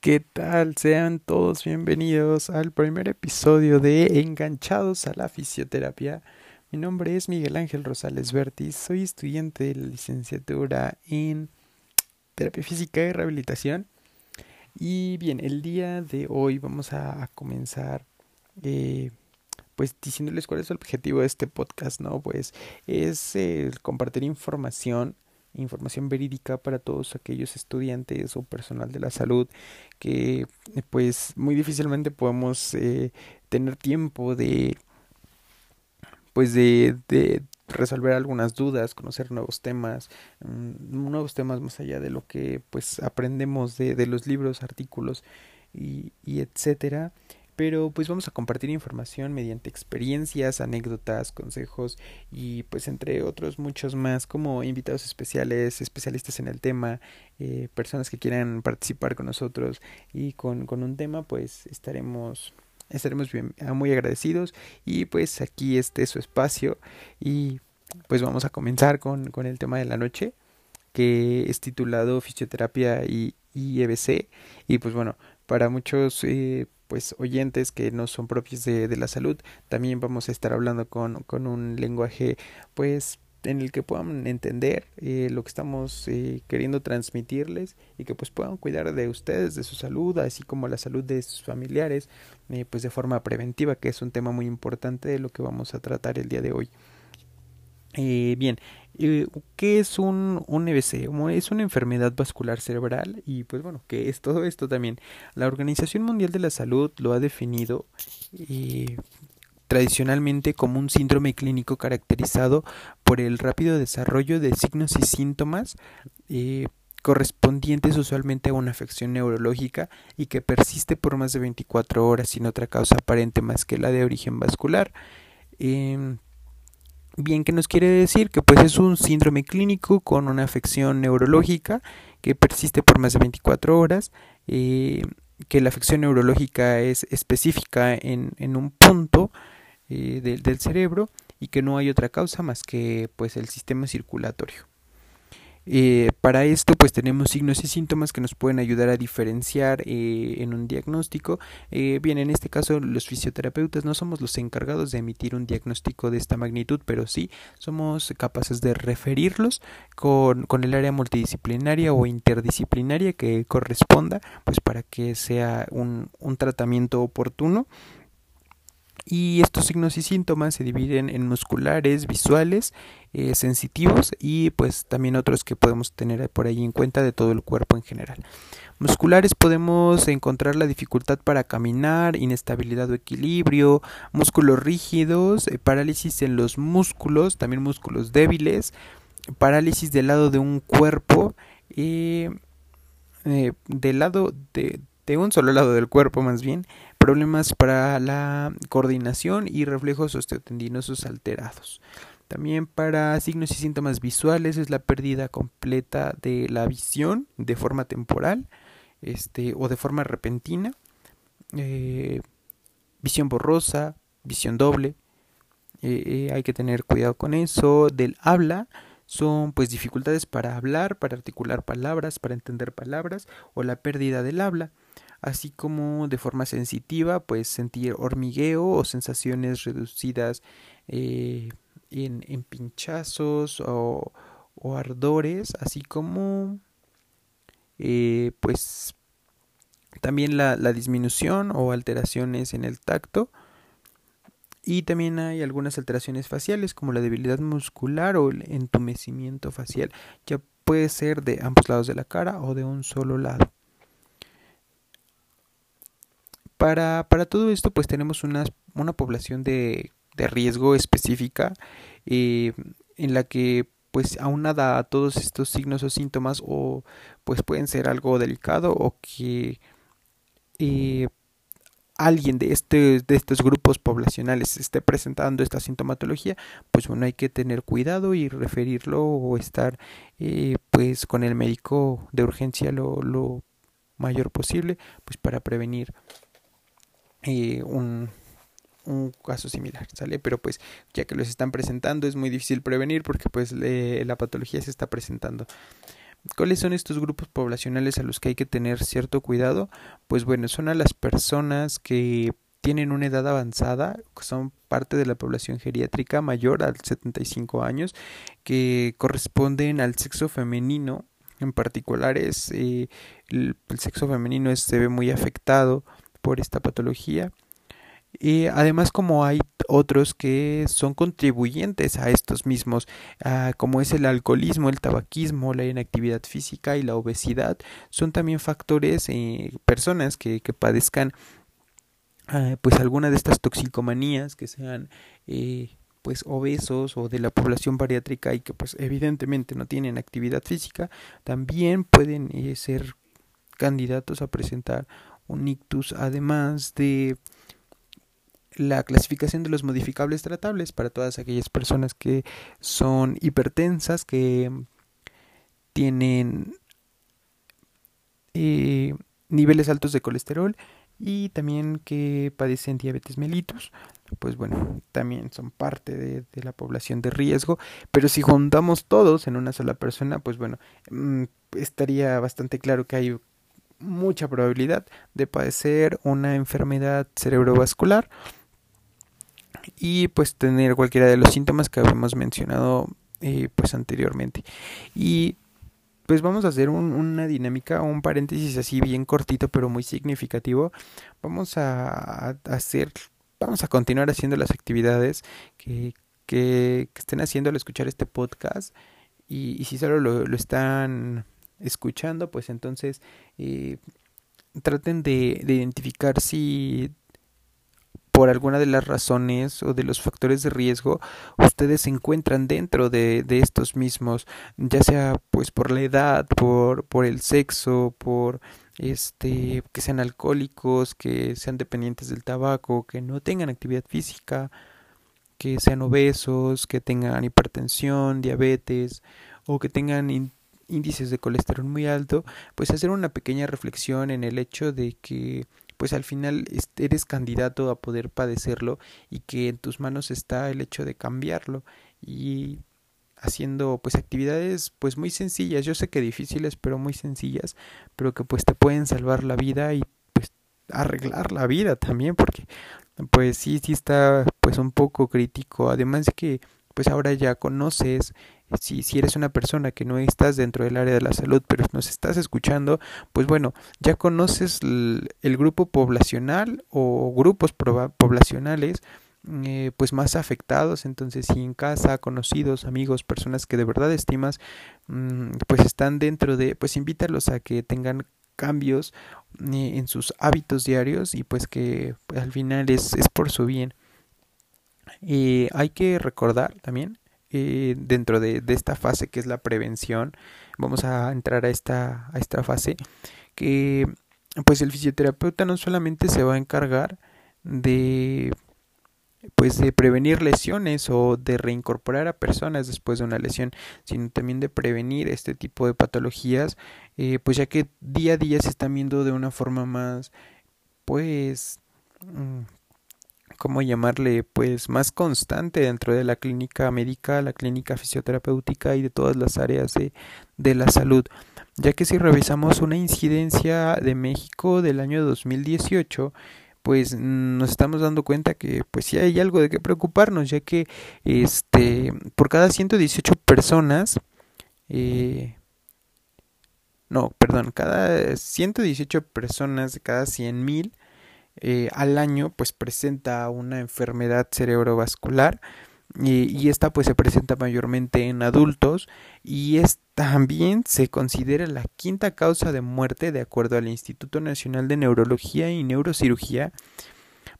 ¿Qué tal? Sean todos bienvenidos al primer episodio de Enganchados a la Fisioterapia. Mi nombre es Miguel Ángel Rosales Vertis, soy estudiante de la licenciatura en Terapia Física y Rehabilitación. Y bien, el día de hoy vamos a, comenzar eh, pues diciéndoles cuál es el objetivo de este podcast, ¿no? Pues es compartir información información verídica para todos aquellos estudiantes o personal de la salud que pues muy difícilmente podemos eh, tener tiempo de pues de, de resolver algunas dudas, conocer nuevos temas, mm, nuevos temas más allá de lo que pues aprendemos de, de los libros, artículos y, y etcétera pero pues vamos a compartir información mediante experiencias, anécdotas, consejos y pues entre otros muchos más como invitados especiales, especialistas en el tema, eh, personas que quieran participar con nosotros y con, con un tema pues estaremos estaremos bien, ah, muy agradecidos y pues aquí este es su espacio y pues vamos a comenzar con, con el tema de la noche que es titulado fisioterapia y, y EBC y pues bueno para muchos eh, pues oyentes que no son propios de, de, la salud también vamos a estar hablando con, con un lenguaje pues en el que puedan entender eh, lo que estamos eh, queriendo transmitirles y que pues puedan cuidar de ustedes, de su salud, así como la salud de sus familiares, eh, pues de forma preventiva, que es un tema muy importante de lo que vamos a tratar el día de hoy. Eh, bien, ¿qué es un, un EBC? Es una enfermedad vascular cerebral y pues bueno, ¿qué es todo esto también? La Organización Mundial de la Salud lo ha definido eh, tradicionalmente como un síndrome clínico caracterizado por el rápido desarrollo de signos y síntomas eh, correspondientes usualmente a una afección neurológica y que persiste por más de 24 horas sin otra causa aparente más que la de origen vascular. Eh, Bien, ¿qué nos quiere decir? Que pues es un síndrome clínico con una afección neurológica que persiste por más de 24 horas, eh, que la afección neurológica es específica en, en un punto eh, del cerebro y que no hay otra causa más que pues el sistema circulatorio. Eh, para esto pues tenemos signos y síntomas que nos pueden ayudar a diferenciar eh, en un diagnóstico. Eh, bien, en este caso los fisioterapeutas no somos los encargados de emitir un diagnóstico de esta magnitud, pero sí somos capaces de referirlos con, con el área multidisciplinaria o interdisciplinaria que corresponda pues para que sea un, un tratamiento oportuno y estos signos y síntomas se dividen en musculares, visuales, eh, sensitivos y pues también otros que podemos tener por ahí en cuenta de todo el cuerpo en general. Musculares podemos encontrar la dificultad para caminar, inestabilidad o equilibrio, músculos rígidos, eh, parálisis en los músculos, también músculos débiles, parálisis del lado de un cuerpo, eh, del lado de, de un solo lado del cuerpo más bien, problemas para la coordinación y reflejos osteotendinosos alterados. También para signos y síntomas visuales es la pérdida completa de la visión de forma temporal este, o de forma repentina, eh, visión borrosa, visión doble, eh, eh, hay que tener cuidado con eso, del habla, son pues dificultades para hablar, para articular palabras, para entender palabras o la pérdida del habla así como de forma sensitiva, pues sentir hormigueo o sensaciones reducidas eh, en, pinchazos o, o, ardores, así como eh, pues también la, la disminución o alteraciones en el tacto. Y también hay algunas alteraciones faciales como la debilidad muscular o el entumecimiento facial. Ya puede ser de ambos lados de la cara o de un solo lado. Para, para todo esto, pues tenemos una, una población de, de riesgo específica eh, en la que pues aunada a todos estos signos o síntomas o pues pueden ser algo delicado o que eh, alguien de, este, de estos grupos poblacionales esté presentando esta sintomatología, pues bueno, hay que tener cuidado y referirlo o estar eh, pues con el médico de urgencia lo, lo mayor posible, pues para prevenir eh, un, un caso similar, ¿sale? Pero pues ya que los están presentando es muy difícil prevenir porque pues la patología se está presentando. ¿Cuáles son estos grupos poblacionales a los que hay que tener cierto cuidado? Pues bueno, son a las personas que tienen una edad avanzada, que son parte de la población geriátrica mayor a 75 años, que corresponden al sexo femenino. En particular, es, eh, el, sexo femenino se ve muy afectado por esta patología. Y además como hay otros que son contribuyentes a estos mismos, ah, como es el alcoholismo, el tabaquismo, la inactividad física y la obesidad, son también factores, eh, personas que, que padezcan ah, pues alguna de estas toxicomanías que sean eh, pues obesos o de la población bariátrica y que pues evidentemente no tienen actividad física, también pueden eh, ser candidatos a presentar un ictus, además de la clasificación de los modificables tratables para todas aquellas personas que son hipertensas, que tienen eh, niveles altos de colesterol y también que padecen diabetes mellitus, pues bueno, también son parte de, de, la población de riesgo, pero si juntamos todos en una sola persona, pues bueno, mm, estaría bastante claro que hay mucha probabilidad de padecer una enfermedad cerebrovascular y pues tener cualquiera de los síntomas que habíamos mencionado eh, pues anteriormente. Y pues vamos a hacer una dinámica un paréntesis así bien cortito pero muy significativo. Vamos a, hacer vamos a continuar haciendo las actividades que, que, estén haciendo al escuchar este podcast y, si solo lo, lo, están escuchando pues entonces eh, traten de, de identificar si por alguna de las razones o de los factores de riesgo ustedes se encuentran dentro de, de estos mismos, ya sea pues por la edad, por, por el sexo, por este que sean alcohólicos, que sean dependientes del tabaco, que no tengan actividad física, que sean obesos, que tengan hipertensión, diabetes o que tengan índices de colesterol muy alto, pues hacer una pequeña reflexión en el hecho de que pues al final eres candidato a poder padecerlo y que en tus manos está el hecho de cambiarlo y haciendo pues actividades pues muy sencillas, yo sé que difíciles pero muy sencillas, pero que pues te pueden salvar la vida y pues arreglar la vida también porque pues sí sí está pues un poco crítico, además de que pues ahora ya conoces si, si eres una persona que no estás dentro del área de la salud, pero nos estás escuchando, pues bueno, ya conoces el, grupo poblacional o grupos poblacionales eh, pues más afectados. Entonces si en casa conocidos amigos personas que de verdad estimas mm, pues están dentro de pues invítalos a que tengan cambios eh, en sus hábitos diarios y pues que al final es, es por su bien. Y hay que recordar también eh, dentro de, esta fase que es la prevención, vamos a entrar a esta, a esta fase, que pues el fisioterapeuta no solamente se va a encargar de pues de prevenir lesiones o de reincorporar a personas después de una lesión, sino también de prevenir este tipo de patologías, eh, pues ya que día a día se están viendo de una forma más pues mm, ¿cómo llamarle? Pues más constante dentro de la clínica médica, la clínica fisioterapéutica y de todas las áreas de, de la salud. Ya que si revisamos una incidencia de México del año 2018, pues nos estamos dando cuenta que pues sí hay algo de qué preocuparnos, ya que este por cada 118 personas eh, no, perdón, cada 118 personas de cada 100 mil eh, al año pues presenta una enfermedad cerebrovascular y, y, esta pues se presenta mayormente en adultos y es también se considera la quinta causa de muerte de acuerdo al Instituto Nacional de Neurología y Neurocirugía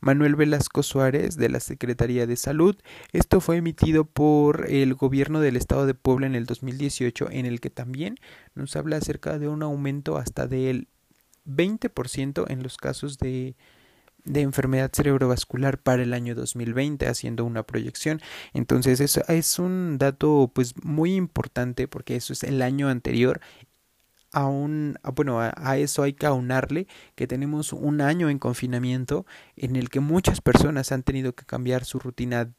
Manuel Velasco Suárez de la Secretaría de Salud. Esto fue emitido por el gobierno del estado de Puebla en el 2018 en el que también nos habla acerca de un aumento hasta del 20% en los casos de de enfermedad cerebrovascular para el año 2020 haciendo una proyección. Entonces eso es un dato pues muy importante porque eso es el año anterior. Aún bueno a, a, eso hay que aunarle que tenemos un año en confinamiento en el que muchas personas han tenido que cambiar su rutina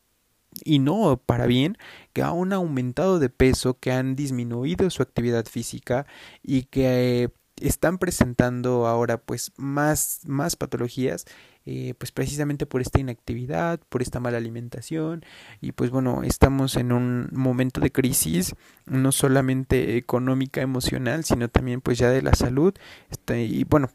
y no para bien, que han aumentado de peso, que han disminuido su actividad física y que están presentando ahora pues más, más patologías eh, pues precisamente por esta inactividad, por esta mala alimentación y pues bueno, estamos en un momento de crisis no solamente económica, emocional, sino también pues ya de la salud este, y bueno,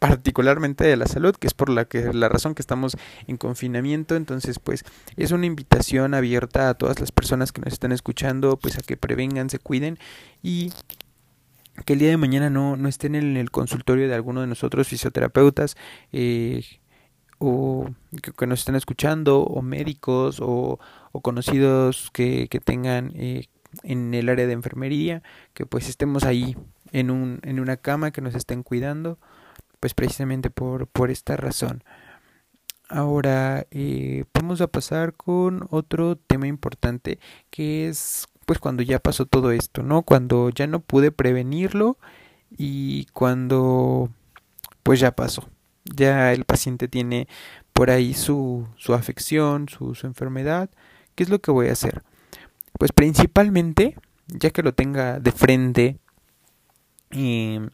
particularmente de la salud, que es por la que la razón que estamos en confinamiento, entonces pues es una invitación abierta a todas las personas que nos están escuchando, pues a que prevengan, se cuiden y que el día de mañana no, no estén en el consultorio de alguno de nosotros fisioterapeutas eh, o que, nos estén escuchando o médicos o, conocidos que, que tengan eh, en el área de enfermería que pues estemos ahí en, un, en una cama que nos estén cuidando pues precisamente por, por esta razón. Ahora eh, vamos a pasar con otro tema importante que es pues cuando ya pasó todo esto, ¿no? Cuando ya no pude prevenirlo y cuando pues ya pasó. Ya el paciente tiene por ahí su, su afección, su, su enfermedad. ¿Qué es lo que voy a hacer? Pues principalmente, ya que lo tenga de frente, eh,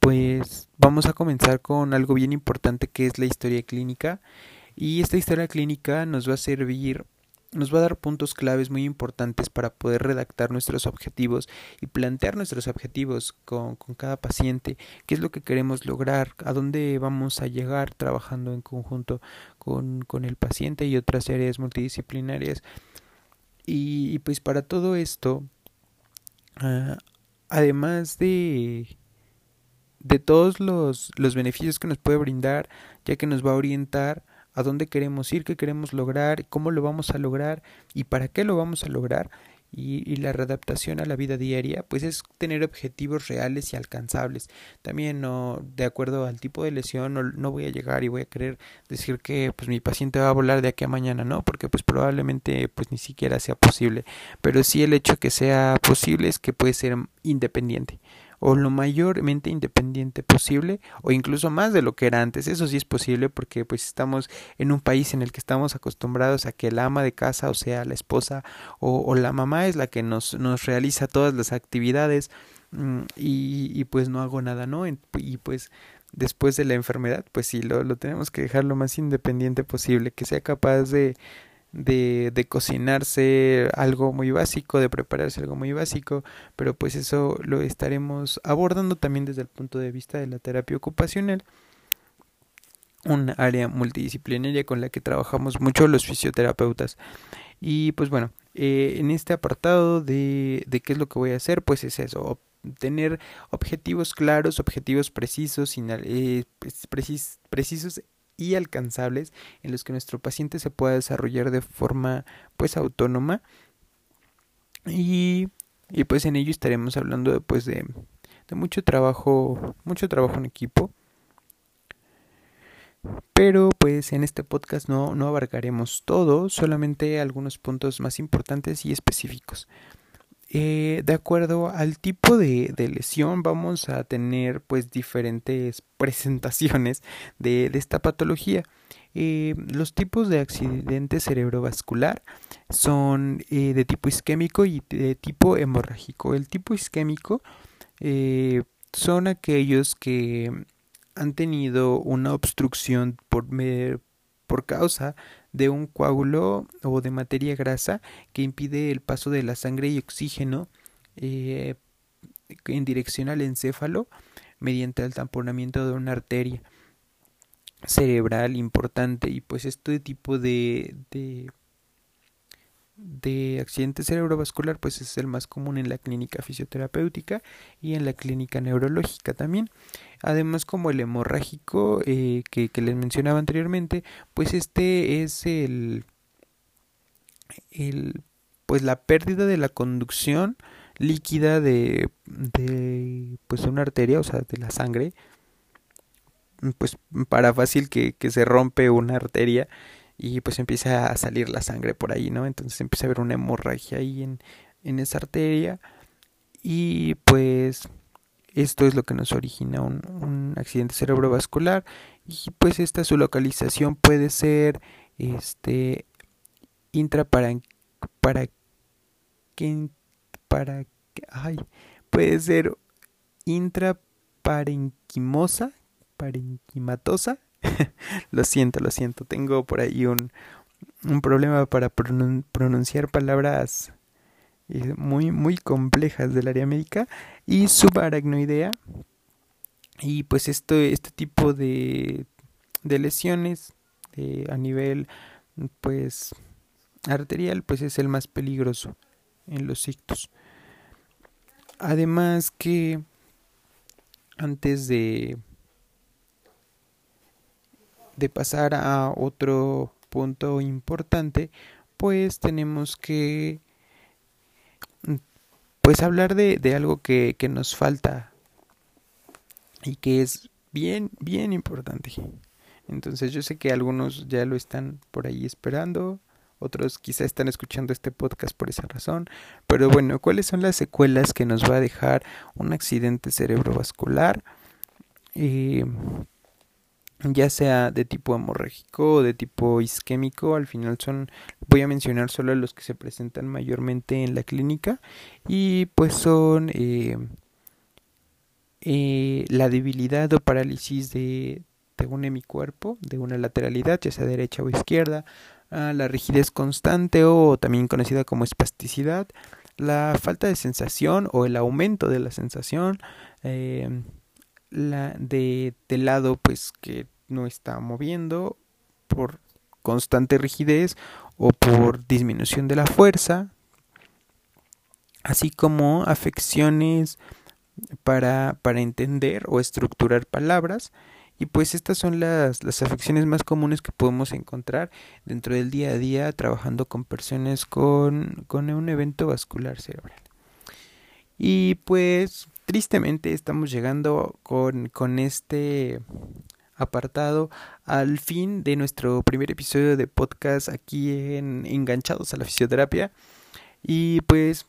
pues vamos a comenzar con algo bien importante que es la historia clínica y esta historia clínica nos va a servir nos va a dar puntos claves muy importantes para poder redactar nuestros objetivos y plantear nuestros objetivos con, cada paciente, qué es lo que queremos lograr, a dónde vamos a llegar trabajando en conjunto con, el paciente y otras áreas multidisciplinarias. Y, pues para todo esto, uh, además de de todos los, los beneficios que nos puede brindar, ya que nos va a orientar a dónde queremos ir, qué queremos lograr, cómo lo vamos a lograr y para qué lo vamos a lograr. Y, y, la readaptación a la vida diaria, pues es tener objetivos reales y alcanzables. También no, de acuerdo al tipo de lesión, no, no, voy a llegar y voy a querer decir que pues mi paciente va a volar de aquí a mañana, no, porque pues probablemente pues ni siquiera sea posible. Pero sí el hecho que sea posible es que puede ser independiente o lo mayormente independiente posible o incluso más de lo que era antes. Eso sí es posible porque pues estamos en un país en el que estamos acostumbrados a que la ama de casa o sea la esposa o, o la mamá es la que nos, nos realiza todas las actividades mm, y, y, pues no hago nada, ¿no? Y pues después de la enfermedad pues sí lo, lo tenemos que dejar lo más independiente posible, que sea capaz de de, cocinarse algo muy básico, de prepararse algo muy básico, pero pues eso lo estaremos abordando también desde el punto de vista de la terapia ocupacional un área multidisciplinaria con la que trabajamos mucho los fisioterapeutas. Y pues bueno, eh, en este apartado de, de qué es lo que voy a hacer, pues es eso, tener objetivos claros, objetivos precisos, eh, precis, precisos y alcanzables en los que nuestro paciente se pueda desarrollar de forma pues autónoma y, y pues en ello estaremos hablando pues de, de mucho trabajo mucho trabajo en equipo pero pues en este podcast no, no abarcaremos todo, solamente algunos puntos más importantes y específicos. Eh, de acuerdo al tipo de, de, lesión vamos a tener pues diferentes presentaciones de, de esta patología. Eh, los tipos de accidente cerebrovascular son eh, de tipo isquémico y de tipo hemorrágico. El tipo isquémico son aquellos que han tenido una obstrucción por, por causa de un coágulo o de materia grasa que impide el paso de la sangre y oxígeno eh, en dirección al encéfalo mediante el tamponamiento de una arteria cerebral importante. Y pues este tipo de, de de accidente cerebrovascular pues es el más común en la clínica fisioterapéutica y en la clínica neurológica también. Además como el hemorrágico eh, que, les mencionaba anteriormente pues este es el el pues la pérdida de la conducción líquida de, de pues una arteria o sea de la sangre pues para fácil que, que se rompe una arteria y pues empieza a salir la sangre por ahí, ¿no? Entonces empieza a haber una hemorragia ahí en, en esa arteria y pues esto es lo que nos origina un, un, accidente cerebrovascular y pues esta su localización puede ser este intra para para ay puede ser intraparenquimosa parenquimatosa lo siento lo siento. Tengo por ahí un un problema para pronunciar palabras eh, muy muy complejas del área médica y subaracnoidea. Y pues esto este tipo de, de lesiones eh, a nivel pues arterial pues es el más peligroso en los ictus. Además que antes de de pasar a otro punto importante pues tenemos que pues hablar de, de algo que, que nos falta y que es bien, bien importante. Entonces yo sé que algunos ya lo están por ahí esperando, otros quizá están escuchando este podcast por esa razón, pero bueno, ¿cuáles son las secuelas que nos va a dejar un accidente cerebrovascular? Eh, ya sea de tipo hemorrágico o de tipo isquémico, al final son, voy a mencionar solo los que se presentan mayormente en la clínica y pues son eh, eh, la debilidad o parálisis de, un hemicuerpo, de una lateralidad, ya sea derecha o izquierda, la rigidez constante o también conocida como espasticidad, la falta de sensación o el aumento de la sensación, eh, la de, del lado pues que no está moviendo por constante rigidez o por disminución de la fuerza, así como afecciones para, para entender o estructurar palabras. Y pues estas son las, las afecciones más comunes que podemos encontrar dentro del día a día trabajando con personas con, con un evento vascular cerebral. Y pues tristemente estamos llegando con, con este apartado al fin de nuestro primer episodio de podcast aquí en Enganchados a la Fisioterapia. Y pues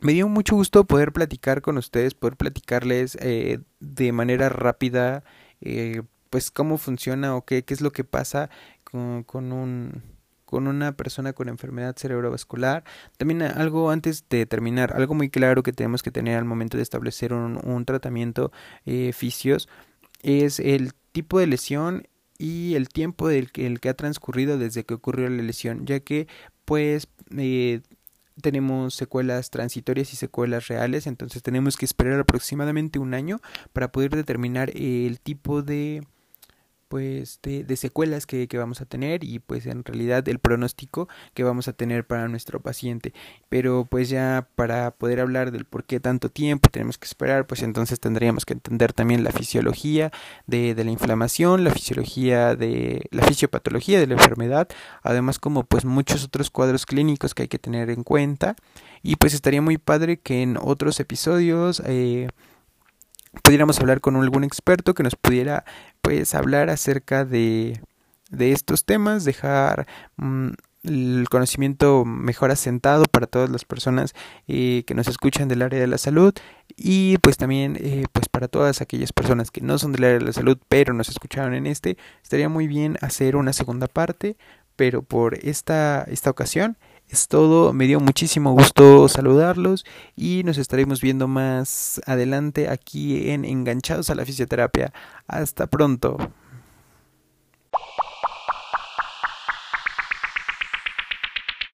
me dio mucho gusto poder platicar con ustedes, poder platicarles eh, de manera rápida, eh, pues cómo funciona o qué, qué es lo que pasa con, con un con una persona con enfermedad cerebrovascular. También algo antes de terminar, algo muy claro que tenemos que tener al momento de establecer un, tratamiento eh, es el tipo de lesión y el tiempo del que, el que ha transcurrido desde que ocurrió la lesión, ya que pues eh, tenemos secuelas transitorias y secuelas reales, entonces tenemos que esperar aproximadamente un año para poder determinar el tipo de pues de, secuelas que, que, vamos a tener y pues en realidad el pronóstico que vamos a tener para nuestro paciente. Pero pues ya para poder hablar del por qué tanto tiempo tenemos que esperar pues entonces tendríamos que entender también la fisiología de, de la inflamación la fisiología de la fisiopatología de la enfermedad además como pues muchos otros cuadros clínicos que hay que tener en cuenta. Y pues estaría muy padre que en otros episodios eh, pudiéramos hablar con algún experto que nos pudiera pues hablar acerca de, de estos temas, dejar mm, el conocimiento mejor asentado para todas las personas eh, que nos escuchan del área de la salud y pues también eh, pues para todas aquellas personas que no son del área de la salud pero nos escucharon en este estaría muy bien hacer una segunda parte pero por esta esta ocasión es todo, me dio muchísimo gusto saludarlos y nos estaremos viendo más adelante aquí en Enganchados a la Fisioterapia. Hasta pronto.